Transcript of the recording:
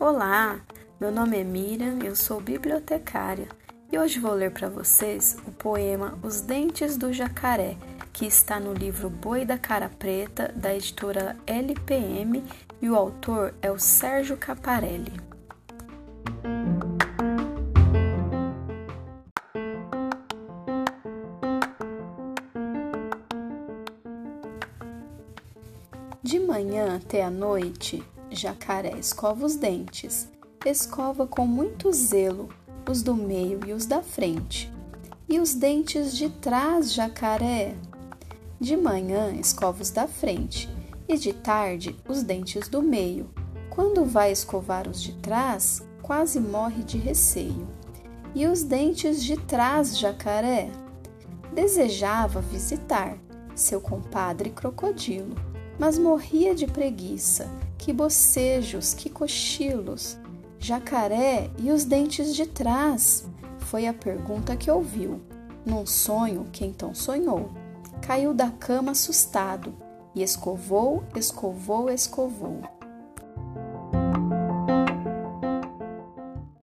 Olá, meu nome é Miriam, eu sou bibliotecária e hoje vou ler para vocês o poema Os Dentes do Jacaré, que está no livro Boi da Cara Preta, da editora LPM, e o autor é o Sérgio Caparelli. De manhã até a noite, Jacaré escova os dentes, escova com muito zelo os do meio e os da frente. E os dentes de trás, jacaré? De manhã escova os da frente, e de tarde os dentes do meio. Quando vai escovar os de trás, quase morre de receio. E os dentes de trás, jacaré? Desejava visitar seu compadre crocodilo, mas morria de preguiça que bocejos, que cochilos! Jacaré e os dentes de trás? Foi a pergunta que ouviu. Num sonho que então sonhou. Caiu da cama assustado e escovou, escovou, escovou.